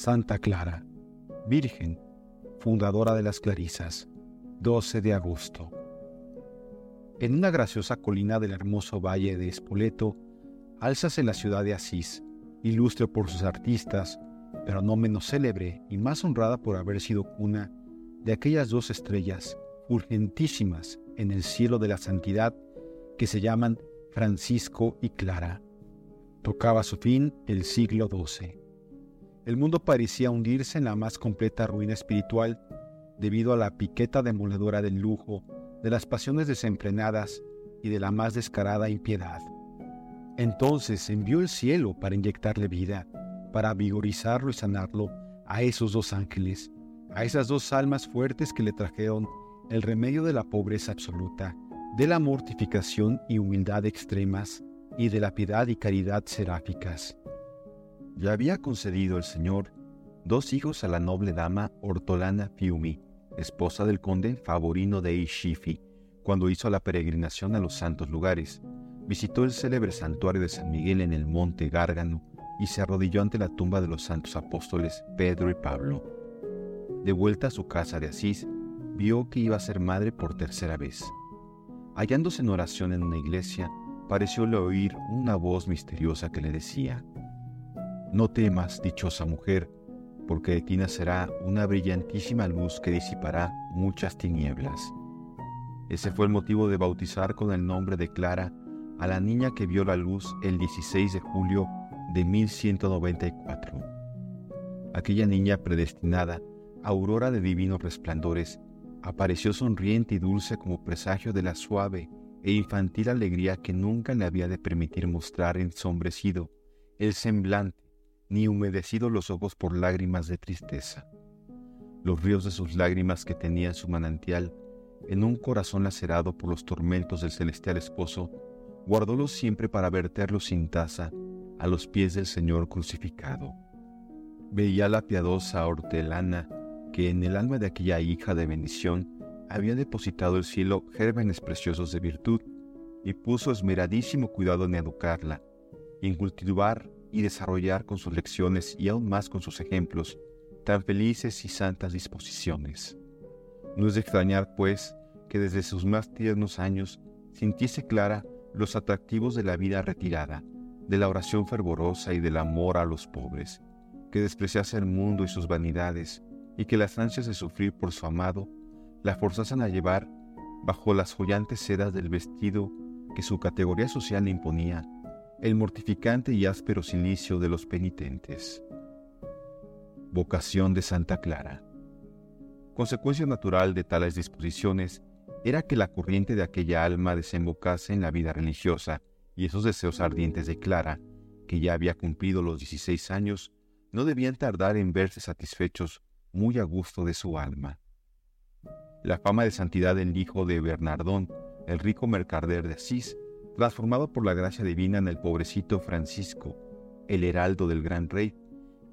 Santa Clara, Virgen, fundadora de las Clarisas, 12 de agosto. En una graciosa colina del hermoso valle de Espoleto, álzase la ciudad de Asís, ilustre por sus artistas, pero no menos célebre y más honrada por haber sido cuna de aquellas dos estrellas urgentísimas en el cielo de la santidad que se llaman Francisco y Clara. Tocaba su fin el siglo XII. El mundo parecía hundirse en la más completa ruina espiritual debido a la piqueta demoledora del lujo, de las pasiones desenfrenadas y de la más descarada impiedad. Entonces envió el cielo para inyectarle vida, para vigorizarlo y sanarlo a esos dos ángeles, a esas dos almas fuertes que le trajeron el remedio de la pobreza absoluta, de la mortificación y humildad extremas, y de la piedad y caridad seráficas. Ya había concedido el Señor dos hijos a la noble dama Ortolana Fiumi, esposa del conde Favorino de Ishifi, cuando hizo la peregrinación a los santos lugares. Visitó el célebre santuario de San Miguel en el monte Gárgano y se arrodilló ante la tumba de los santos apóstoles Pedro y Pablo. De vuelta a su casa de Asís, vio que iba a ser madre por tercera vez. Hallándose en oración en una iglesia, parecióle oír una voz misteriosa que le decía, No temas, dichosa mujer, porque de ti nacerá una brillantísima luz que disipará muchas tinieblas. Ese fue el motivo de bautizar con el nombre de Clara a la niña que vio la luz el 16 de julio de 1194. Aquella niña predestinada, aurora de divinos resplandores, apareció sonriente y dulce como presagio de la suave e infantil alegría que nunca le había de permitir mostrar ensombrecido el semblante ni humedecido los ojos por lágrimas de tristeza. Los ríos de sus lágrimas que tenían su manantial en un corazón lacerado por los tormentos del celestial esposo, guardólos siempre para verterlos sin taza a los pies del Señor crucificado. Veía la piadosa hortelana que en el alma de aquella hija de bendición había depositado el cielo gérmenes preciosos de virtud y puso esmeradísimo cuidado en educarla, en cultivar y desarrollar con sus lecciones y aún más con sus ejemplos tan felices y santas disposiciones. No es de extrañar, pues, que desde sus más tiernos años sintiese clara los atractivos de la vida retirada, de la oración fervorosa y del amor a los pobres, que despreciase el mundo y sus vanidades, y que las ansias de sufrir por su amado la forzasen a llevar bajo las joyantes sedas del vestido que su categoría social le imponía el mortificante y áspero silicio de los penitentes. Vocación de Santa Clara. Consecuencia natural de tales disposiciones era que la corriente de aquella alma desembocase en la vida religiosa y esos deseos ardientes de Clara, que ya había cumplido los 16 años, no debían tardar en verse satisfechos muy a gusto de su alma. La fama de santidad del hijo de Bernardón, el rico mercader de Asís, transformado por la gracia divina en el pobrecito Francisco, el heraldo del gran rey,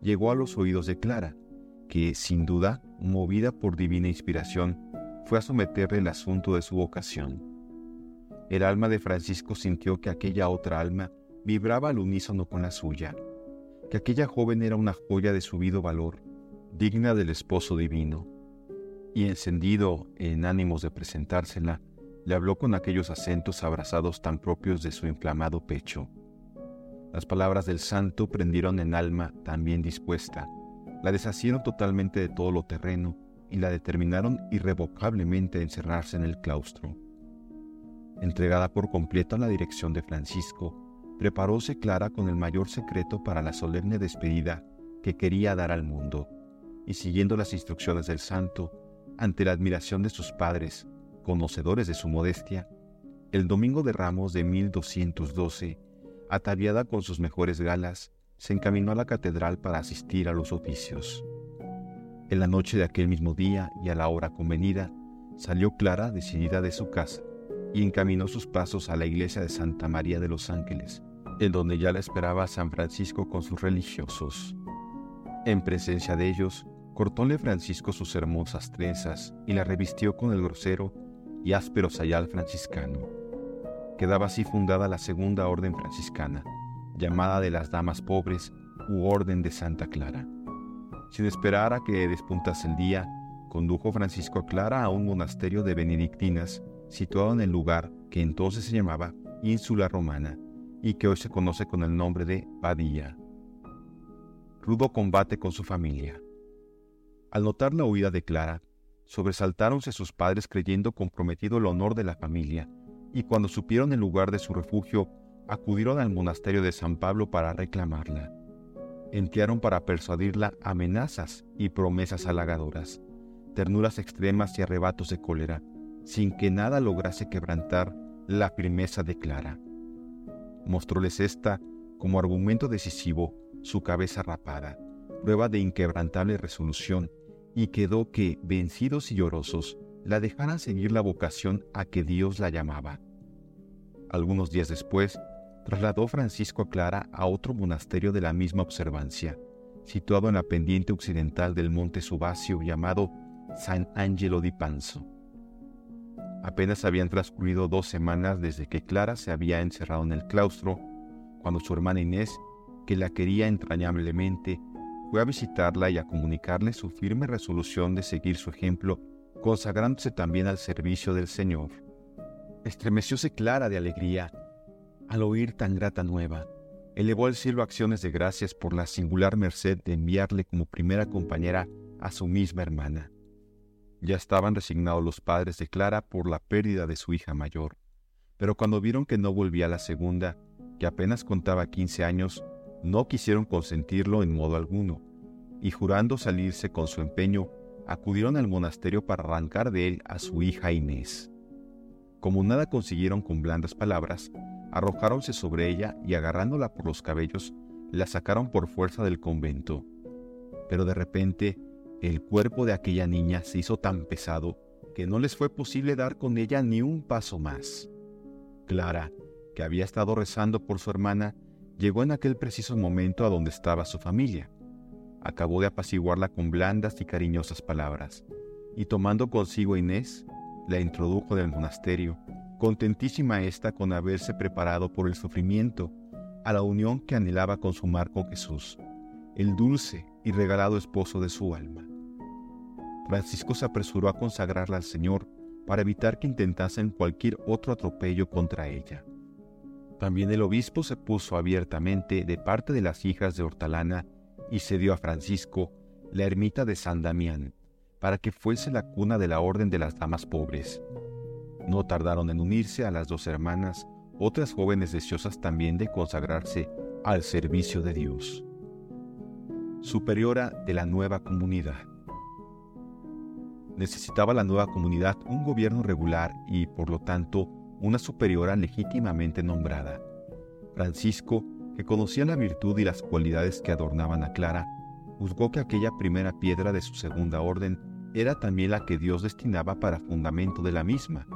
llegó a los oídos de Clara, que, sin duda, movida por divina inspiración, fue a someterle el asunto de su vocación. El alma de Francisco sintió que aquella otra alma vibraba al unísono con la suya, que aquella joven era una joya de subido valor, digna del esposo divino, y encendido en ánimos de presentársela, le habló con aquellos acentos abrazados tan propios de su inflamado pecho. Las palabras del santo prendieron en alma tan bien dispuesta, la deshacieron totalmente de todo lo terreno y la determinaron irrevocablemente a encerrarse en el claustro. Entregada por completo a la dirección de Francisco, preparóse Clara con el mayor secreto para la solemne despedida que quería dar al mundo y siguiendo las instrucciones del santo, ante la admiración de sus padres, conocedores de su modestia, el domingo de Ramos de 1212, ataviada con sus mejores galas, se encaminó a la catedral para asistir a los oficios. En la noche de aquel mismo día y a la hora convenida, salió Clara decidida de su casa y encaminó sus pasos a la iglesia de Santa María de los Ángeles, en donde ya la esperaba San Francisco con sus religiosos. En presencia de ellos, cortóle Francisco sus hermosas trenzas y la revistió con el grosero y áspero sayal franciscano. Quedaba así fundada la segunda orden franciscana, llamada de las Damas Pobres u Orden de Santa Clara. Sin esperar a que despuntase el día, condujo Francisco a Clara a un monasterio de benedictinas situado en el lugar que entonces se llamaba Ínsula Romana y que hoy se conoce con el nombre de Padilla. Rudo combate con su familia. Al notar la huida de Clara, sobresaltáronse sus padres creyendo comprometido el honor de la familia, y cuando supieron el lugar de su refugio, acudieron al monasterio de San Pablo para reclamarla. Emplearon para persuadirla amenazas y promesas halagadoras, ternuras extremas y arrebatos de cólera, sin que nada lograse quebrantar la firmeza de Clara. Mostróles esta, como argumento decisivo, su cabeza rapada, prueba de inquebrantable resolución, y quedó que, vencidos y llorosos, la dejaran seguir la vocación a que Dios la llamaba. Algunos días después, trasladó Francisco a Clara a otro monasterio de la misma observancia, situado en la pendiente occidental del monte Subasio llamado San Angelo di Panzo. Apenas habían transcurrido dos semanas desde que Clara se había encerrado en el claustro, cuando su hermana Inés, que la quería entrañablemente, fue a visitarla y a comunicarle su firme resolución de seguir su ejemplo, consagrándose también al servicio del Señor. Estremecióse Clara de alegría al oír tan grata nueva. Elevó al cielo acciones de gracias por la singular merced de enviarle como primera compañera a su misma hermana. Ya estaban resignados los padres de Clara por la pérdida de su hija mayor, pero cuando vieron que no volvía la segunda, que apenas contaba 15 años, no quisieron consentirlo en modo alguno, y jurando salirse con su empeño, acudieron al monasterio para arrancar de él a su hija Inés. Como nada consiguieron con blandas palabras, arrojáronse sobre ella y agarrándola por los cabellos, la sacaron por fuerza del convento. Pero de repente el cuerpo de aquella niña se hizo tan pesado que no les fue posible dar con ella ni un paso más. Clara, que había estado rezando por su hermana, llegó en aquel preciso momento a donde estaba su familia. Acabó de apaciguarla con blandas y cariñosas palabras, y tomando consigo a Inés, la introdujo del monasterio, contentísima ésta con haberse preparado por el sufrimiento, a la unión que anhelaba consumar con Jesús, el dulce y regalado esposo de su alma. Francisco se apresuró a consagrarla al Señor para evitar que intentasen cualquier otro atropello contra ella. También el obispo se puso abiertamente de parte de las hijas de Hortalana y cedió a Francisco la ermita de San Damián para que fuese la cuna de la orden de las damas pobres. No tardaron en unirse a las dos hermanas otras jóvenes deseosas también de consagrarse al servicio de Dios superiora de la nueva comunidad. Necesitaba la nueva comunidad un gobierno regular y, por lo tanto, una superiora legítimamente nombrada. Francisco, que conocía la virtud y las cualidades que adornaban a Clara, juzgó que aquella primera piedra de su segunda orden era también la que Dios destinaba para fundamento de la misma,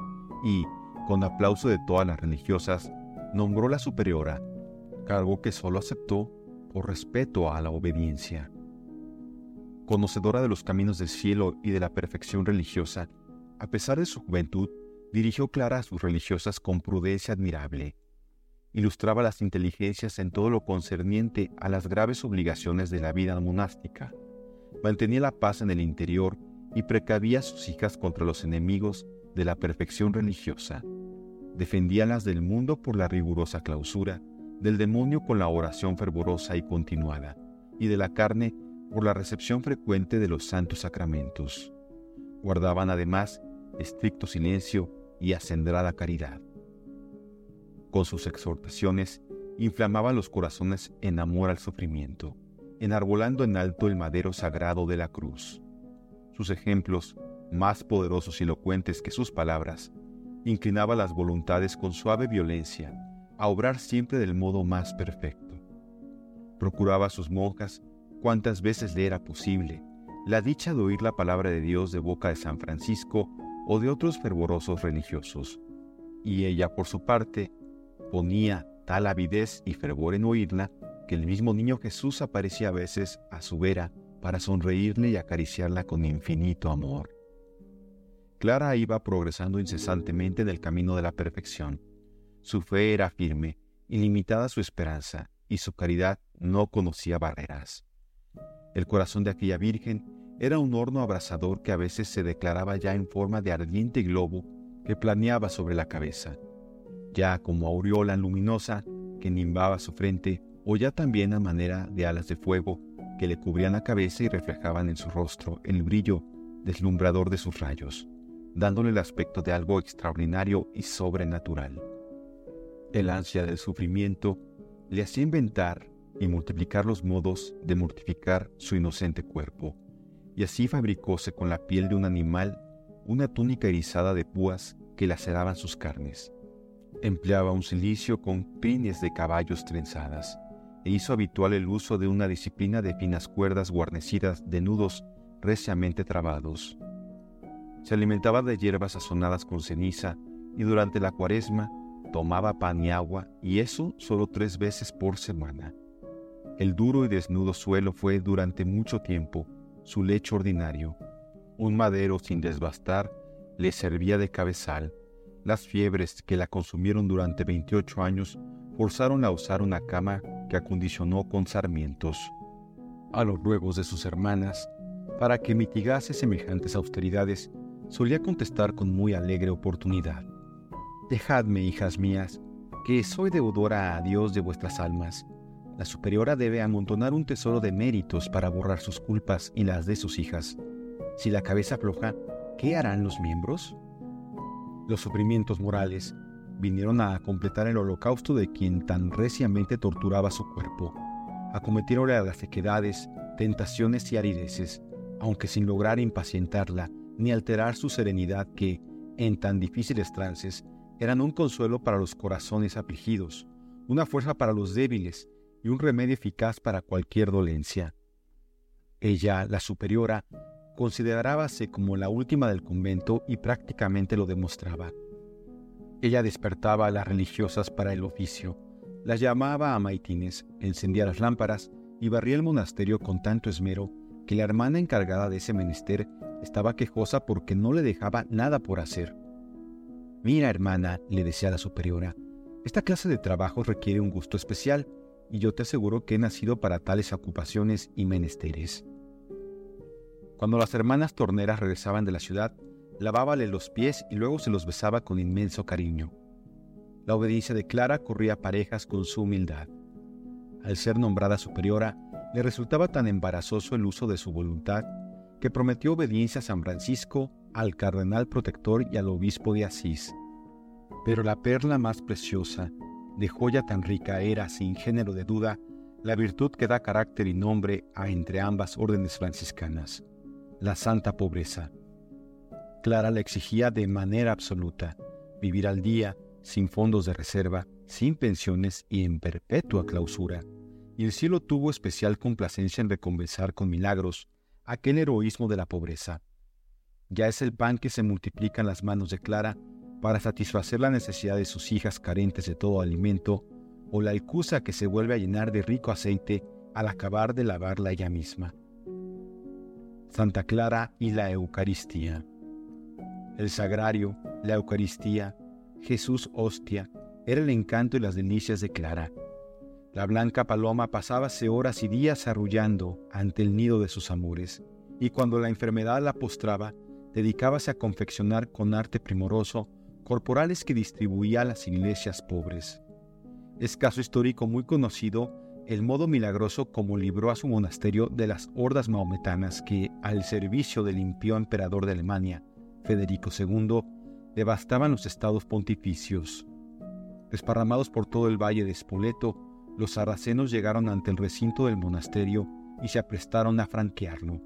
y, con aplauso de todas las religiosas, nombró la superiora, cargo que sólo aceptó por respeto a la obediencia. Conocedora de los caminos del cielo y de la perfección religiosa, a pesar de su juventud, dirigió Clara a sus religiosas con prudencia admirable. Ilustraba las inteligencias en todo lo concerniente a las graves obligaciones de la vida monástica. Mantenía la paz en el interior y precavía a sus hijas contra los enemigos de la perfección religiosa. Defendíalas del mundo por la rigurosa clausura del demonio con la oración fervorosa y continuada, y de la carne por la recepción frecuente de los santos sacramentos. Guardaban además estricto silencio y acendrada caridad. Con sus exhortaciones inflamaban los corazones en amor al sufrimiento, enarbolando en alto el madero sagrado de la cruz. Sus ejemplos, más poderosos y elocuentes que sus palabras, inclinaban las voluntades con suave violencia a obrar siempre del modo más perfecto. Procuraba a sus monjas, cuantas veces le era posible, la dicha de oír la palabra de Dios de boca de San Francisco o de otros fervorosos religiosos, y ella, por su parte, ponía tal avidez y fervor en oírla que el mismo niño Jesús aparecía a veces a su vera para sonreírle y acariciarla con infinito amor. Clara iba progresando incesantemente en el camino de la perfección su fe era firme, ilimitada su esperanza, y su caridad no conocía barreras. El corazón de aquella virgen era un horno abrasador que a veces se declaraba ya en forma de ardiente globo que planeaba sobre la cabeza, ya como aureola luminosa que nimbaba su frente, o ya también a manera de alas de fuego que le cubrían la cabeza y reflejaban en su rostro el brillo deslumbrador de sus rayos, dándole el aspecto de algo extraordinario y sobrenatural. El ansia del sufrimiento le hacía inventar y multiplicar los modos de mortificar su inocente cuerpo, y así fabricóse con la piel de un animal una túnica erizada de púas que laceraban sus carnes. Empleaba un silicio con pines de caballos trenzadas, e hizo habitual el uso de una disciplina de finas cuerdas guarnecidas de nudos reciamente trabados. Se alimentaba de hierbas sazonadas con ceniza y durante la cuaresma tomaba pan y agua, y eso solo tres veces por semana. El duro y desnudo suelo fue durante mucho tiempo su lecho ordinario. Un madero sin desbastar le servía de cabezal. Las fiebres que la consumieron durante 28 años forzaron a usar una cama que acondicionó con sarmientos. A los ruegos de sus hermanas, para que mitigase semejantes austeridades, solía contestar con muy alegre oportunidad. Dejadme, hijas mías, que soy deudora a Dios de vuestras almas. La superiora debe amontonar un tesoro de méritos para borrar sus culpas y las de sus hijas. Si la cabeza afloja, ¿qué harán los miembros? Los sufrimientos morales vinieron a completar el holocausto de quien tan reciamente torturaba su cuerpo. Acometieronle a las sequedades, tentaciones y arideces, aunque sin lograr impacientarla ni alterar su serenidad que, en tan difíciles trances, eran un consuelo para los corazones afligidos, una fuerza para los débiles y un remedio eficaz para cualquier dolencia. Ella, la superiora, considerábase como la última del convento y prácticamente lo demostraba. Ella despertaba a las religiosas para el oficio, las llamaba a maitines, encendía las lámparas y barría el monasterio con tanto esmero que la hermana encargada de ese menester estaba quejosa porque no le dejaba nada por hacer. Mira, hermana, le decía la superiora, esta clase de trabajo requiere un gusto especial y yo te aseguro que he nacido para tales ocupaciones y menesteres. Cuando las hermanas torneras regresaban de la ciudad, lavábale los pies y luego se los besaba con inmenso cariño. La obediencia de Clara corría parejas con su humildad. Al ser nombrada superiora, le resultaba tan embarazoso el uso de su voluntad que prometió obediencia a San Francisco, al cardenal protector y al obispo de Asís. Pero la perla más preciosa, de joya tan rica era, sin género de duda, la virtud que da carácter y nombre a entre ambas órdenes franciscanas, la santa pobreza. Clara la exigía de manera absoluta, vivir al día, sin fondos de reserva, sin pensiones y en perpetua clausura. Y el cielo tuvo especial complacencia en recompensar con milagros aquel heroísmo de la pobreza ya es el pan que se multiplica en las manos de Clara para satisfacer la necesidad de sus hijas carentes de todo alimento, o la alcusa que se vuelve a llenar de rico aceite al acabar de lavarla ella misma. Santa Clara y la Eucaristía. El sagrario, la Eucaristía, Jesús hostia, era el encanto y las delicias de Clara. La blanca paloma pasábase horas y días arrullando ante el nido de sus amores, y cuando la enfermedad la postraba, dedicábase a confeccionar con arte primoroso corporales que distribuía a las iglesias pobres. Es caso histórico muy conocido el modo milagroso como libró a su monasterio de las hordas maometanas que, al servicio del impío emperador de Alemania, Federico II, devastaban los estados pontificios. Desparramados por todo el valle de Spoleto, los sarracenos llegaron ante el recinto del monasterio y se aprestaron a franquearlo.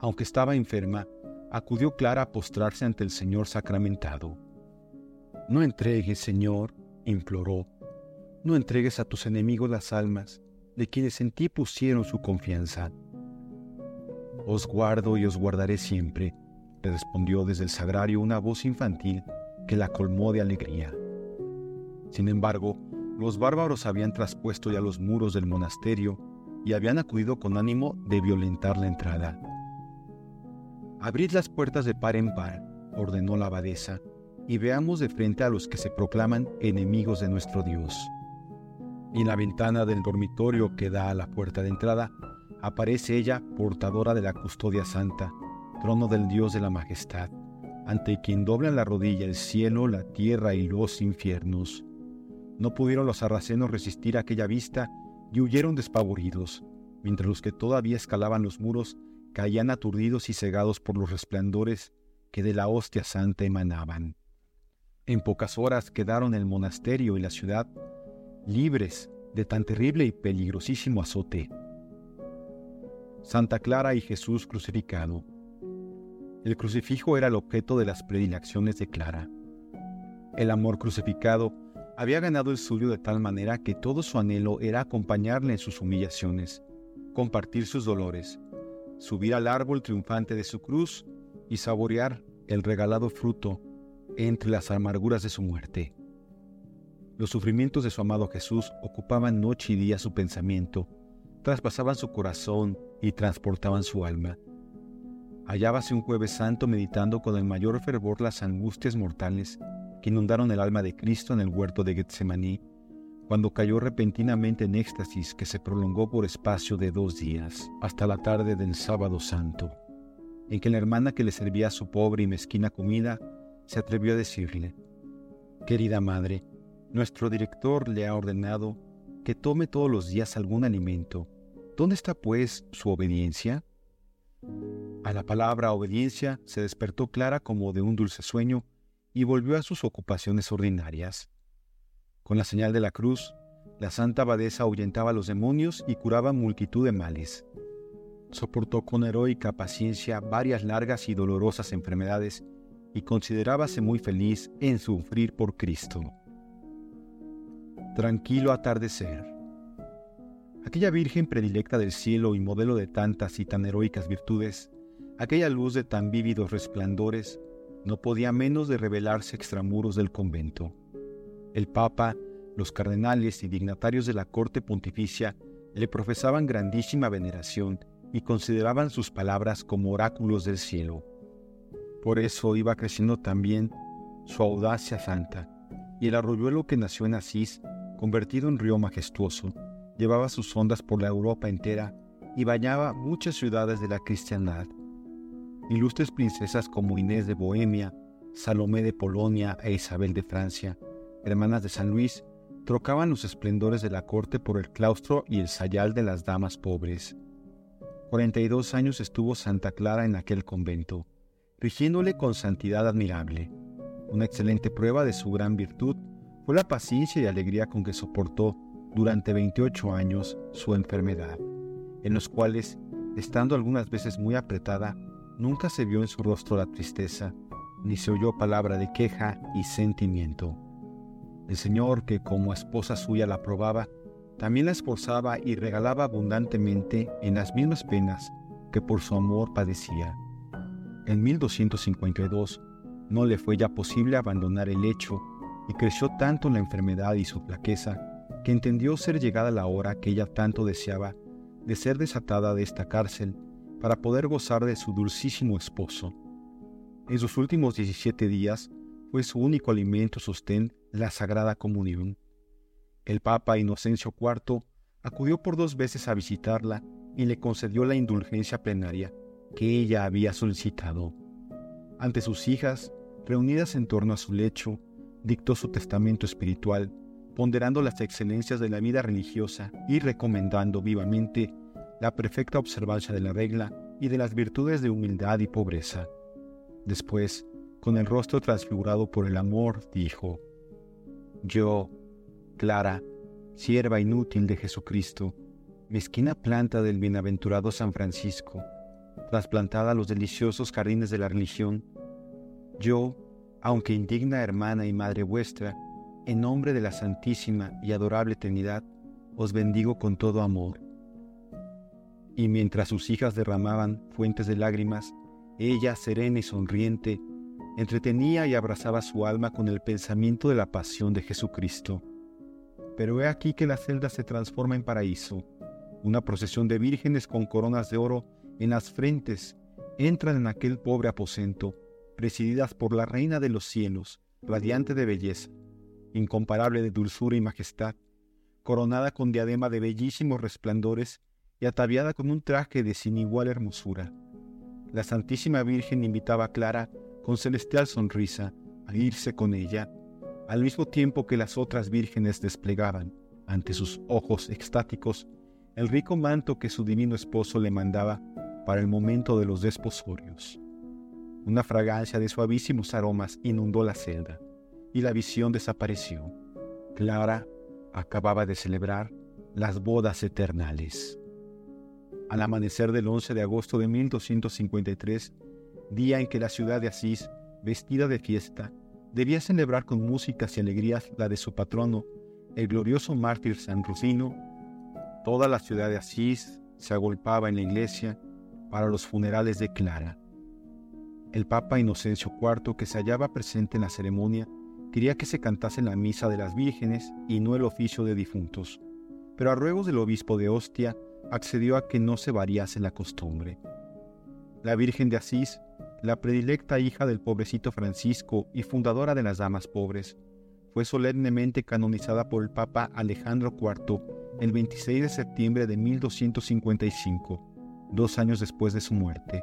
Aunque estaba enferma, acudió Clara a postrarse ante el Señor sacramentado. No entregues, Señor, imploró, no entregues a tus enemigos las almas de quienes en ti pusieron su confianza. Os guardo y os guardaré siempre, respondió desde el sagrario una voz infantil que la colmó de alegría. Sin embargo, los bárbaros habían traspuesto ya los muros del monasterio y habían acudido con ánimo de violentar la entrada. Abrid las puertas de par en par, ordenó la abadesa, y veamos de frente a los que se proclaman enemigos de nuestro Dios. Y en la ventana del dormitorio que da a la puerta de entrada, aparece ella portadora de la custodia santa, trono del Dios de la majestad, ante quien doblan la rodilla el cielo, la tierra y los infiernos. No pudieron los sarracenos resistir aquella vista y huyeron despavoridos, mientras los que todavía escalaban los muros caían aturdidos y cegados por los resplandores que de la hostia santa emanaban. En pocas horas quedaron el monasterio y la ciudad libres de tan terrible y peligrosísimo azote. Santa Clara y Jesús crucificado. El crucifijo era el objeto de las predilecciones de Clara. El amor crucificado había ganado el suyo de tal manera que todo su anhelo era acompañarle en sus humillaciones, compartir sus dolores, subir al árbol triunfante de su cruz y saborear el regalado fruto entre las amarguras de su muerte. Los sufrimientos de su amado Jesús ocupaban noche y día su pensamiento, traspasaban su corazón y transportaban su alma. Hallábase un jueves santo meditando con el mayor fervor las angustias mortales que inundaron el alma de Cristo en el huerto de Getsemaní, cuando cayó repentinamente en éxtasis que se prolongó por espacio de dos días, hasta la tarde del sábado santo, en que la hermana que le servía su pobre y mezquina comida se atrevió a decirle, Querida madre, nuestro director le ha ordenado que tome todos los días algún alimento. ¿Dónde está pues su obediencia? A la palabra obediencia se despertó Clara como de un dulce sueño y volvió a sus ocupaciones ordinarias. Con la señal de la cruz, la santa abadesa ahuyentaba a los demonios y curaba multitud de males. Soportó con heroica paciencia varias largas y dolorosas enfermedades y considerábase muy feliz en sufrir por Cristo tranquilo atardecer. Aquella Virgen predilecta del cielo y modelo de tantas y tan heroicas virtudes, aquella luz de tan vívidos resplandores, no podía menos de revelarse extramuros del convento. El Papa, los cardenales y dignatarios de la corte pontificia le profesaban grandísima veneración y consideraban sus palabras como oráculos del cielo. Por eso iba creciendo también su audacia santa, y el arroyuelo que nació en Asís convertido en río majestuoso, llevaba sus ondas por la Europa entera y bañaba muchas ciudades de la cristiandad. Ilustres princesas como Inés de Bohemia, Salomé de Polonia e Isabel de Francia, hermanas de San Luis, trocaban los esplendores de la corte por el claustro y el sayal de las damas pobres. Cuarenta y dos años estuvo Santa Clara en aquel convento, rigiéndole con santidad admirable, una excelente prueba de su gran virtud fue la paciencia y alegría con que soportó durante 28 años su enfermedad, en los cuales, estando algunas veces muy apretada, nunca se vio en su rostro la tristeza, ni se oyó palabra de queja y sentimiento. El Señor, que como esposa suya la probaba, también la esforzaba y regalaba abundantemente en las mismas penas que por su amor padecía. En 1252 no le fue ya posible abandonar el lecho y creció tanto la enfermedad y su flaqueza que entendió ser llegada la hora que ella tanto deseaba de ser desatada de esta cárcel para poder gozar de su dulcísimo esposo. En sus últimos 17 días fue su único alimento sostén la Sagrada Comunión. El Papa Inocencio IV acudió por dos veces a visitarla y le concedió la indulgencia plenaria que ella había solicitado. Ante sus hijas, reunidas en torno a su lecho, dictó su testamento espiritual, ponderando las excelencias de la vida religiosa y recomendando vivamente la perfecta observancia de la regla y de las virtudes de humildad y pobreza. Después, con el rostro transfigurado por el amor, dijo, Yo, Clara, sierva inútil de Jesucristo, mezquina planta del bienaventurado San Francisco, trasplantada a los deliciosos jardines de la religión, yo, aunque indigna hermana y madre vuestra, en nombre de la Santísima y Adorable Trinidad, os bendigo con todo amor. Y mientras sus hijas derramaban fuentes de lágrimas, ella, serena y sonriente, entretenía y abrazaba su alma con el pensamiento de la pasión de Jesucristo. Pero he aquí que la celda se transforma en paraíso. Una procesión de vírgenes con coronas de oro en las frentes entran en aquel pobre aposento presididas por la Reina de los cielos, radiante de belleza, incomparable de dulzura y majestad, coronada con diadema de bellísimos resplandores y ataviada con un traje de sin igual hermosura. La Santísima Virgen invitaba a Clara con celestial sonrisa a irse con ella, al mismo tiempo que las otras vírgenes desplegaban, ante sus ojos extáticos, el rico manto que su divino esposo le mandaba para el momento de los desposorios. Una fragancia de suavísimos aromas inundó la celda y la visión desapareció. Clara acababa de celebrar las bodas eternales. Al amanecer del 11 de agosto de 1253, día en que la ciudad de Asís, vestida de fiesta, debía celebrar con músicas y alegrías la de su patrono, el glorioso mártir San Rufino, toda la ciudad de Asís se agolpaba en la iglesia para los funerales de Clara. El Papa Inocencio IV, que se hallaba presente en la ceremonia, quería que se cantase la misa de las vírgenes y no el oficio de difuntos, pero a ruegos del obispo de Ostia accedió a que no se variase la costumbre. La Virgen de Asís, la predilecta hija del pobrecito Francisco y fundadora de las Damas Pobres, fue solemnemente canonizada por el Papa Alejandro IV el 26 de septiembre de 1255, dos años después de su muerte.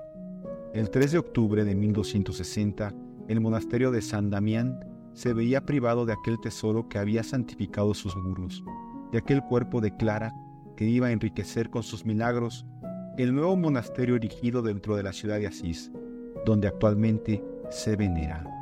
El 3 de octubre de 1260, el monasterio de San Damián se veía privado de aquel tesoro que había santificado sus muros, de aquel cuerpo de Clara que iba a enriquecer con sus milagros el nuevo monasterio erigido dentro de la ciudad de Asís, donde actualmente se venera.